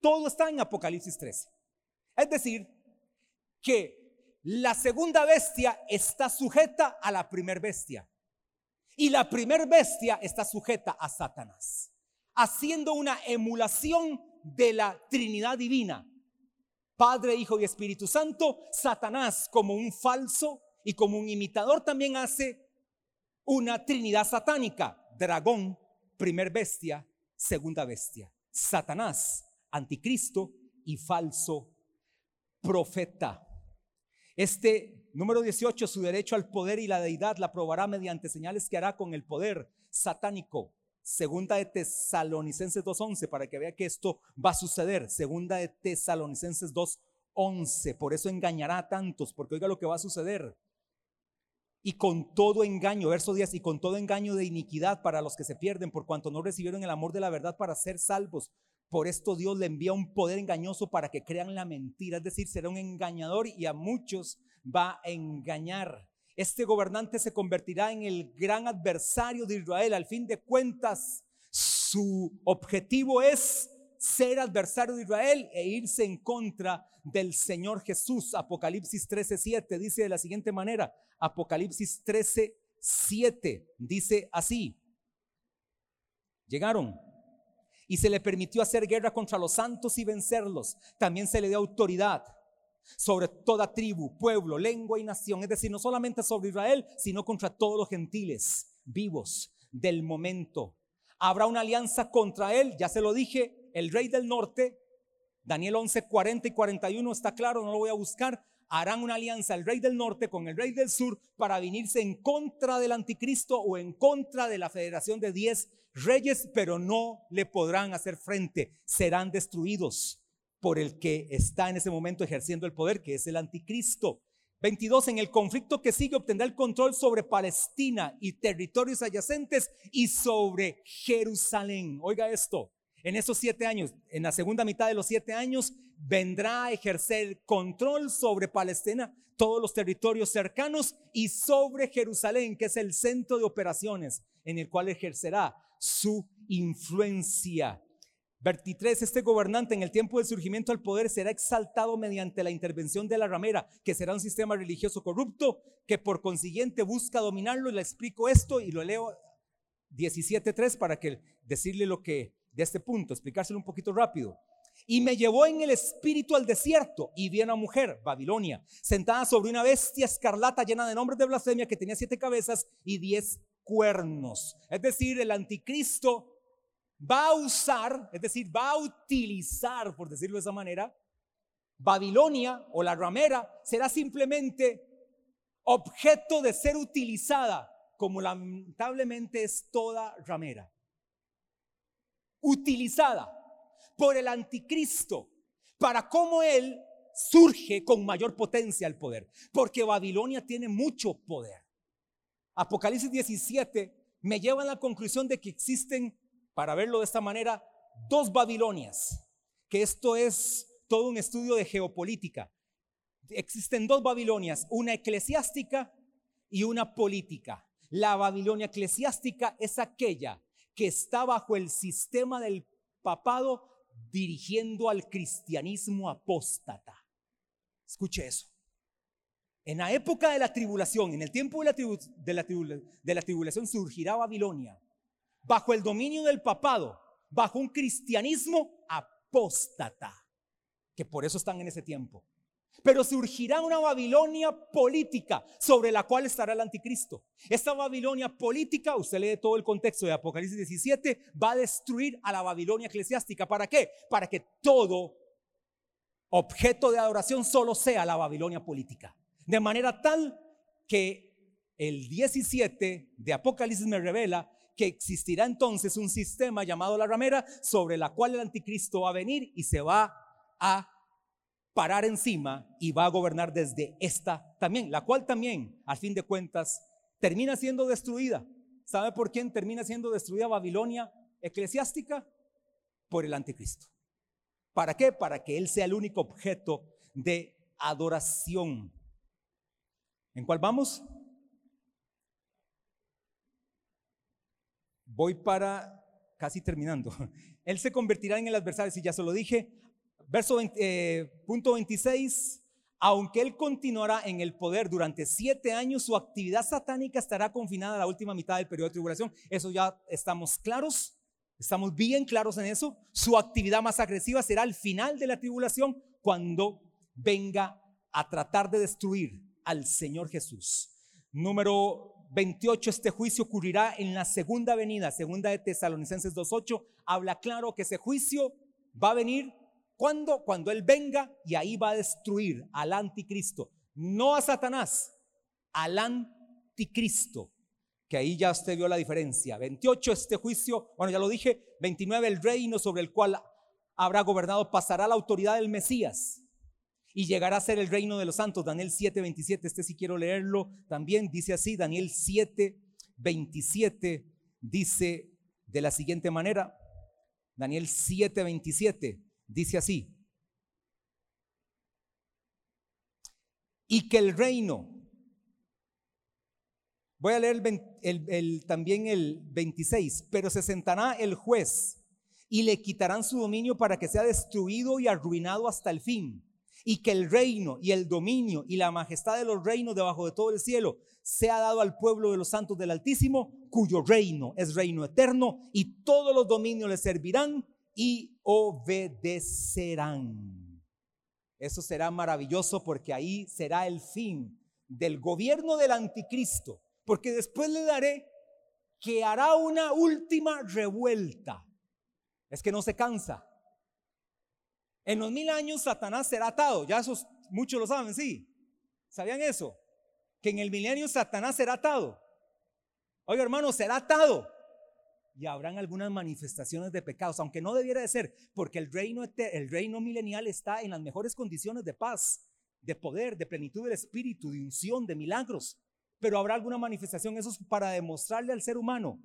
Todo está en Apocalipsis 13. Es decir, que la segunda bestia está sujeta a la primer bestia. Y la primer bestia está sujeta a Satanás, haciendo una emulación de la Trinidad divina. Padre, Hijo y Espíritu Santo, Satanás como un falso y como un imitador también hace una Trinidad satánica dragón, primer bestia, segunda bestia. Satanás, anticristo y falso profeta. Este número 18, su derecho al poder y la deidad la probará mediante señales que hará con el poder satánico. Segunda de Tesalonicenses 2.11, para que vea que esto va a suceder. Segunda de Tesalonicenses 2.11, por eso engañará a tantos, porque oiga lo que va a suceder y con todo engaño, verso 10, y con todo engaño de iniquidad para los que se pierden, por cuanto no recibieron el amor de la verdad para ser salvos. Por esto Dios le envía un poder engañoso para que crean la mentira, es decir, será un engañador y a muchos va a engañar. Este gobernante se convertirá en el gran adversario de Israel. Al fin de cuentas, su objetivo es ser adversario de Israel e irse en contra del Señor Jesús. Apocalipsis 13:7 dice de la siguiente manera, Apocalipsis 13:7 dice así, llegaron y se le permitió hacer guerra contra los santos y vencerlos. También se le dio autoridad sobre toda tribu, pueblo, lengua y nación, es decir, no solamente sobre Israel, sino contra todos los gentiles vivos del momento. Habrá una alianza contra él, ya se lo dije, el rey del norte, Daniel 11, 40 y 41 está claro, no lo voy a buscar, harán una alianza el rey del norte con el rey del sur para venirse en contra del anticristo o en contra de la federación de 10 reyes, pero no le podrán hacer frente, serán destruidos por el que está en ese momento ejerciendo el poder, que es el anticristo. 22. En el conflicto que sigue obtendrá el control sobre Palestina y territorios adyacentes y sobre Jerusalén. Oiga esto, en esos siete años, en la segunda mitad de los siete años, vendrá a ejercer control sobre Palestina, todos los territorios cercanos y sobre Jerusalén, que es el centro de operaciones en el cual ejercerá su influencia. 23. Este gobernante en el tiempo del surgimiento al poder será exaltado mediante la intervención de la ramera, que será un sistema religioso corrupto que por consiguiente busca dominarlo. Le explico esto y lo leo 17.3 para que decirle lo que de este punto, explicárselo un poquito rápido. Y me llevó en el espíritu al desierto y vi a una mujer, Babilonia, sentada sobre una bestia escarlata llena de nombres de blasfemia que tenía siete cabezas y diez cuernos. Es decir, el anticristo va a usar, es decir, va a utilizar, por decirlo de esa manera, Babilonia o la ramera será simplemente objeto de ser utilizada, como lamentablemente es toda ramera utilizada por el anticristo para cómo él surge con mayor potencia al poder. Porque Babilonia tiene mucho poder. Apocalipsis 17 me lleva a la conclusión de que existen, para verlo de esta manera, dos Babilonias. Que esto es todo un estudio de geopolítica. Existen dos Babilonias, una eclesiástica y una política. La Babilonia eclesiástica es aquella que está bajo el sistema del papado dirigiendo al cristianismo apóstata. Escuche eso. En la época de la tribulación, en el tiempo de la, de la, de la tribulación, surgirá Babilonia bajo el dominio del papado, bajo un cristianismo apóstata, que por eso están en ese tiempo. Pero surgirá una Babilonia política sobre la cual estará el anticristo. Esta Babilonia política, usted lee todo el contexto de Apocalipsis 17, va a destruir a la Babilonia eclesiástica. ¿Para qué? Para que todo objeto de adoración solo sea la Babilonia política. De manera tal que el 17 de Apocalipsis me revela que existirá entonces un sistema llamado la ramera sobre la cual el anticristo va a venir y se va a parar encima y va a gobernar desde esta también, la cual también, al fin de cuentas, termina siendo destruida. ¿Sabe por quién termina siendo destruida Babilonia eclesiástica? Por el anticristo. ¿Para qué? Para que él sea el único objeto de adoración. ¿En cuál vamos? Voy para casi terminando. Él se convertirá en el adversario, si ya se lo dije. Verso eh, punto 26. Aunque él continuará en el poder durante siete años, su actividad satánica estará confinada a la última mitad del periodo de tribulación. Eso ya estamos claros, estamos bien claros en eso. Su actividad más agresiva será al final de la tribulación, cuando venga a tratar de destruir al Señor Jesús. Número 28, este juicio ocurrirá en la segunda venida, segunda de Tesalonicenses 2.8, habla claro que ese juicio va a venir cuando Cuando Él venga y ahí va a destruir al anticristo, no a Satanás, al anticristo, que ahí ya usted vio la diferencia. 28, este juicio, bueno, ya lo dije, 29, el reino sobre el cual habrá gobernado pasará la autoridad del Mesías y llegará a ser el reino de los santos. Daniel 7, 27, este sí quiero leerlo también, dice así, Daniel 7, 27, dice de la siguiente manera, Daniel 7, 27, dice así, y que el reino, voy a leer también el 26, pero se sentará el juez y le quitarán su dominio para que sea destruido y arruinado hasta el fin y que el reino y el dominio y la majestad de los reinos debajo de todo el cielo sea dado al pueblo de los santos del Altísimo, cuyo reino es reino eterno y todos los dominios le servirán y obedecerán. Eso será maravilloso porque ahí será el fin del gobierno del anticristo, porque después le daré que hará una última revuelta. Es que no se cansa. En los mil años Satanás será atado. Ya muchos lo saben, sí. ¿Sabían eso? Que en el milenio Satanás será atado. Oiga, hermano, será atado. Y habrán algunas manifestaciones de pecados, aunque no debiera de ser, porque el reino, el reino milenial está en las mejores condiciones de paz, de poder, de plenitud del espíritu, de unción, de milagros. Pero habrá alguna manifestación, eso es para demostrarle al ser humano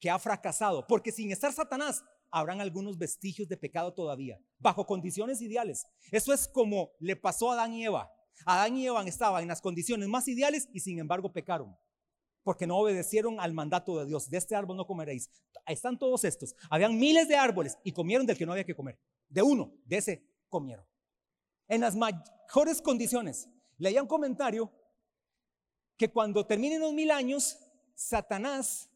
que ha fracasado, porque sin estar Satanás, habrán algunos vestigios de pecado todavía, bajo condiciones ideales. Eso es como le pasó a Adán y Eva. Adán y Eva estaban en las condiciones más ideales y sin embargo pecaron, porque no obedecieron al mandato de Dios. De este árbol no comeréis. Están todos estos. Habían miles de árboles y comieron del que no había que comer. De uno, de ese comieron. En las mejores condiciones. Leía un comentario que cuando terminen los mil años, Satanás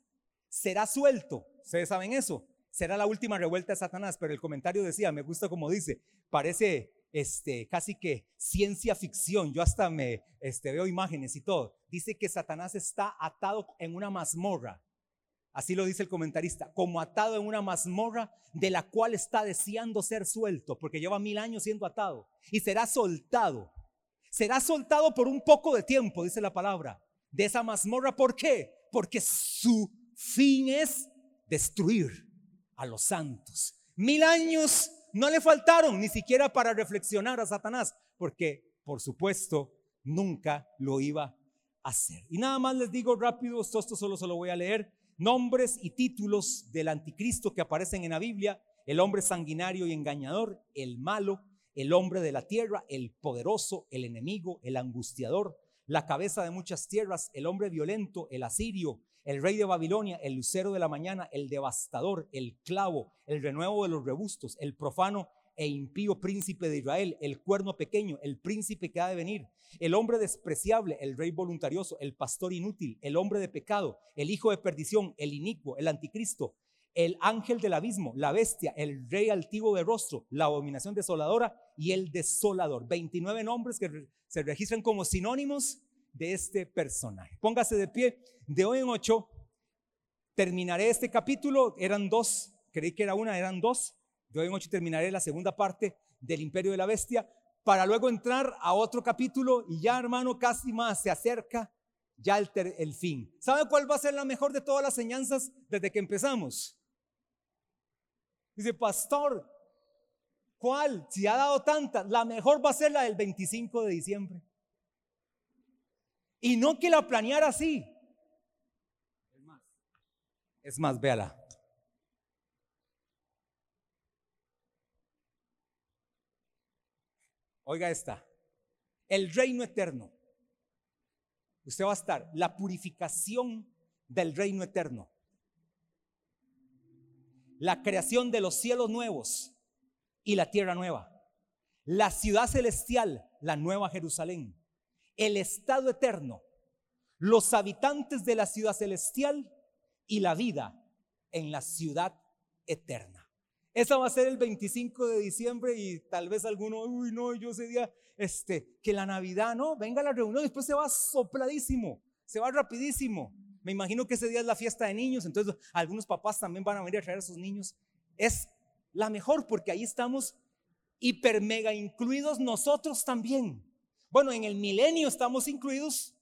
será suelto. Ustedes saben eso será la última revuelta de Satanás, pero el comentario decía, me gusta como dice, parece este, casi que ciencia ficción, yo hasta me este, veo imágenes y todo. Dice que Satanás está atado en una mazmorra, así lo dice el comentarista, como atado en una mazmorra de la cual está deseando ser suelto, porque lleva mil años siendo atado, y será soltado. Será soltado por un poco de tiempo, dice la palabra, de esa mazmorra. ¿Por qué? Porque su fin es destruir a los santos. Mil años no le faltaron ni siquiera para reflexionar a Satanás, porque por supuesto nunca lo iba a hacer. Y nada más les digo rápido, esto, esto solo se lo voy a leer, nombres y títulos del anticristo que aparecen en la Biblia, el hombre sanguinario y engañador, el malo, el hombre de la tierra, el poderoso, el enemigo, el angustiador, la cabeza de muchas tierras, el hombre violento, el asirio, el rey de Babilonia, el lucero de la mañana, el devastador, el clavo, el renuevo de los rebustos, el profano e impío príncipe de Israel, el cuerno pequeño, el príncipe que ha de venir, el hombre despreciable, el rey voluntarioso, el pastor inútil, el hombre de pecado, el hijo de perdición, el inicuo, el anticristo, el ángel del abismo, la bestia, el rey altivo de rostro, la abominación desoladora y el desolador. 29 nombres que se registran como sinónimos de este personaje. Póngase de pie. De hoy en ocho terminaré este capítulo. Eran dos, creí que era una, eran dos. De hoy en ocho terminaré la segunda parte del imperio de la bestia para luego entrar a otro capítulo y ya hermano casi más se acerca ya el, fin. ¿Sabe cuál va a ser la mejor de todas las enseñanzas desde que empezamos? Dice, pastor, ¿Cuál? Si ha dado tantas, la mejor va a ser la del 25 de diciembre. Y no que la planeara así. Es más, es más, véala. Oiga esta. El reino eterno. Usted va a estar la purificación del reino eterno. La creación de los cielos nuevos y la tierra nueva. La ciudad celestial, la nueva Jerusalén. El estado eterno. Los habitantes de la ciudad celestial y la vida en la ciudad eterna. Esa va a ser el 25 de diciembre y tal vez alguno, uy, no, yo ese día, este, que la Navidad, no, venga la reunión, después se va sopladísimo, se va rapidísimo. Me imagino que ese día es la fiesta de niños, entonces algunos papás también van a venir a traer a sus niños. Es la mejor porque ahí estamos hiper mega incluidos nosotros también. Bueno, en el milenio estamos incluidos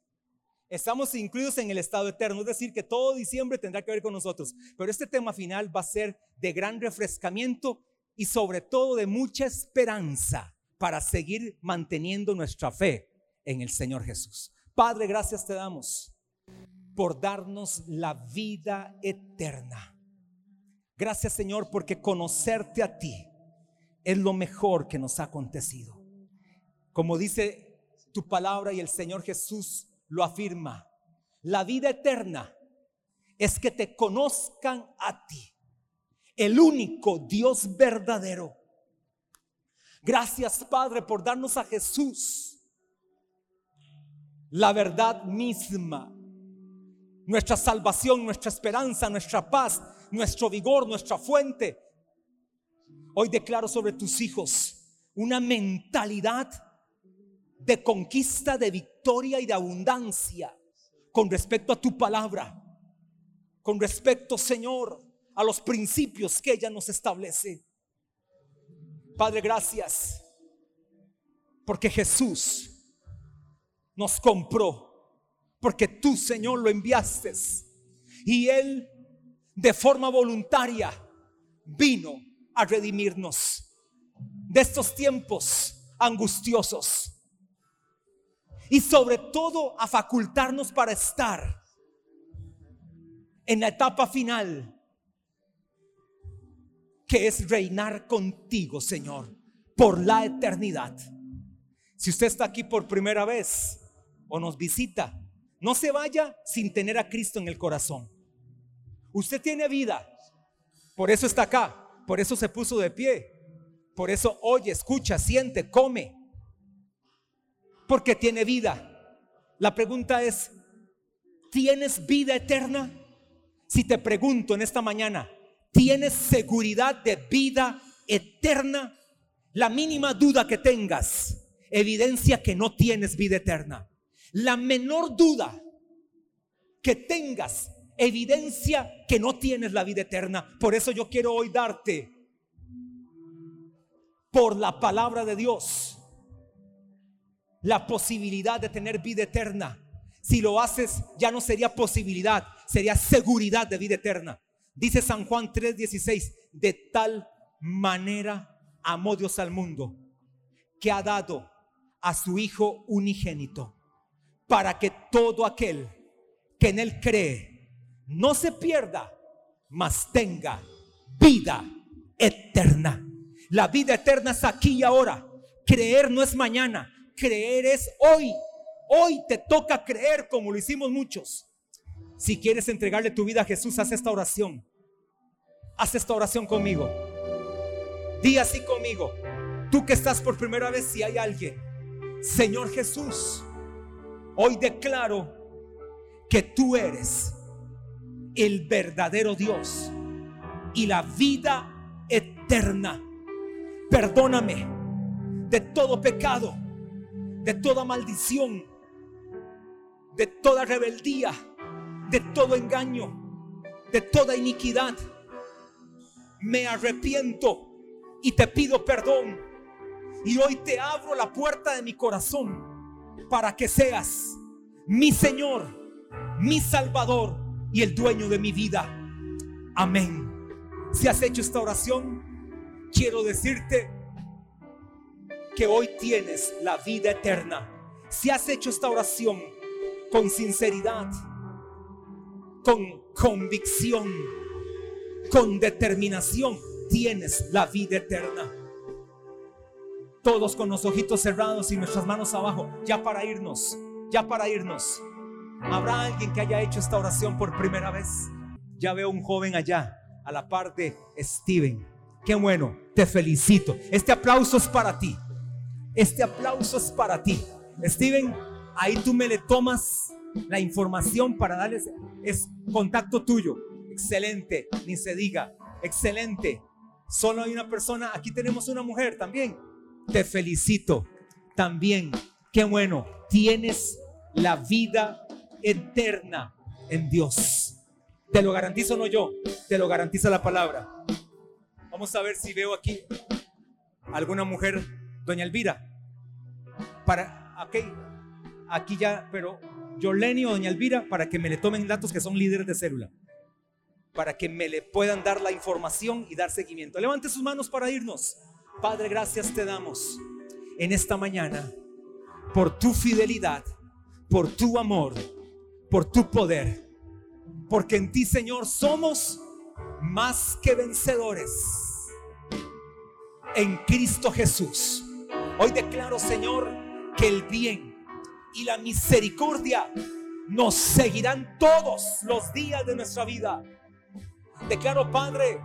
Estamos incluidos en el estado eterno, es decir, que todo diciembre tendrá que ver con nosotros. Pero este tema final va a ser de gran refrescamiento y sobre todo de mucha esperanza para seguir manteniendo nuestra fe en el Señor Jesús. Padre, gracias te damos por darnos la vida eterna. Gracias Señor porque conocerte a ti es lo mejor que nos ha acontecido. Como dice tu palabra y el Señor Jesús lo afirma. La vida eterna es que te conozcan a ti, el único Dios verdadero. Gracias Padre por darnos a Jesús, la verdad misma, nuestra salvación, nuestra esperanza, nuestra paz, nuestro vigor, nuestra fuente. Hoy declaro sobre tus hijos una mentalidad de conquista, de victoria y de abundancia con respecto a tu palabra, con respecto, Señor, a los principios que ella nos establece. Padre, gracias, porque Jesús nos compró, porque tú, Señor, lo enviaste y Él de forma voluntaria vino a redimirnos de estos tiempos angustiosos y sobre todo a facultarnos para estar en la etapa final, que es reinar contigo, Señor, por la eternidad. Si usted está aquí por primera vez o nos visita, no se vaya sin tener a Cristo en el corazón. Usted tiene vida, por eso está acá, por eso se puso de pie, por eso oye, escucha, siente, come porque tiene vida. La pregunta es, ¿tienes vida eterna? Si te pregunto en esta mañana, ¿tienes seguridad de vida eterna? La mínima duda que tengas evidencia que no tienes vida eterna. La menor duda que tengas evidencia que no tienes la vida eterna. Por eso yo quiero hoy darte por la palabra de Dios la posibilidad de tener vida eterna. Si lo haces, ya no sería posibilidad, sería seguridad de vida eterna. Dice San Juan 3:16, de tal manera amó Dios al mundo, que ha dado a su Hijo unigénito, para que todo aquel que en Él cree no se pierda, mas tenga vida eterna. La vida eterna es aquí y ahora. Creer no es mañana creer es hoy. Hoy te toca creer como lo hicimos muchos. Si quieres entregarle tu vida a Jesús, haz esta oración. Haz esta oración conmigo. Di así conmigo. Tú que estás por primera vez, si hay alguien. Señor Jesús, hoy declaro que tú eres el verdadero Dios y la vida eterna. Perdóname de todo pecado de toda maldición, de toda rebeldía, de todo engaño, de toda iniquidad. Me arrepiento y te pido perdón. Y hoy te abro la puerta de mi corazón para que seas mi Señor, mi Salvador y el dueño de mi vida. Amén. Si has hecho esta oración, quiero decirte que hoy tienes la vida eterna. Si has hecho esta oración con sinceridad, con convicción, con determinación, tienes la vida eterna. Todos con los ojitos cerrados y nuestras manos abajo, ya para irnos, ya para irnos. ¿Habrá alguien que haya hecho esta oración por primera vez? Ya veo un joven allá, a la parte Steven. Qué bueno, te felicito. Este aplauso es para ti. Este aplauso es para ti. Steven, ahí tú me le tomas la información para darles, es contacto tuyo. Excelente, ni se diga. Excelente. Solo hay una persona, aquí tenemos una mujer también. Te felicito también. Qué bueno, tienes la vida eterna en Dios. Te lo garantizo no yo, te lo garantiza la palabra. Vamos a ver si veo aquí alguna mujer, doña Elvira. Para, ok, aquí ya, pero Yoleni o doña Elvira, para que me le tomen datos que son líderes de célula. Para que me le puedan dar la información y dar seguimiento. Levante sus manos para irnos. Padre, gracias te damos en esta mañana por tu fidelidad, por tu amor, por tu poder. Porque en ti, Señor, somos más que vencedores. En Cristo Jesús. Hoy declaro, Señor, que el bien y la misericordia nos seguirán todos los días de nuestra vida. Declaro, Padre,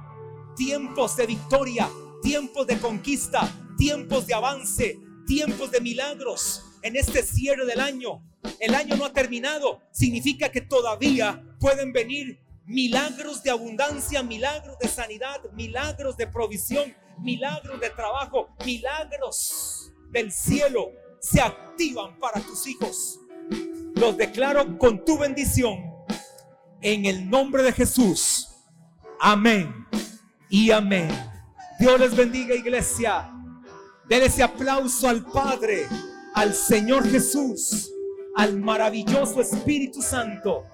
tiempos de victoria, tiempos de conquista, tiempos de avance, tiempos de milagros en este cierre del año. El año no ha terminado, significa que todavía pueden venir milagros de abundancia, milagros de sanidad, milagros de provisión, milagros de trabajo, milagros del cielo se activan para tus hijos. Los declaro con tu bendición en el nombre de Jesús. Amén y amén. Dios les bendiga iglesia. Denle ese aplauso al Padre, al Señor Jesús, al maravilloso Espíritu Santo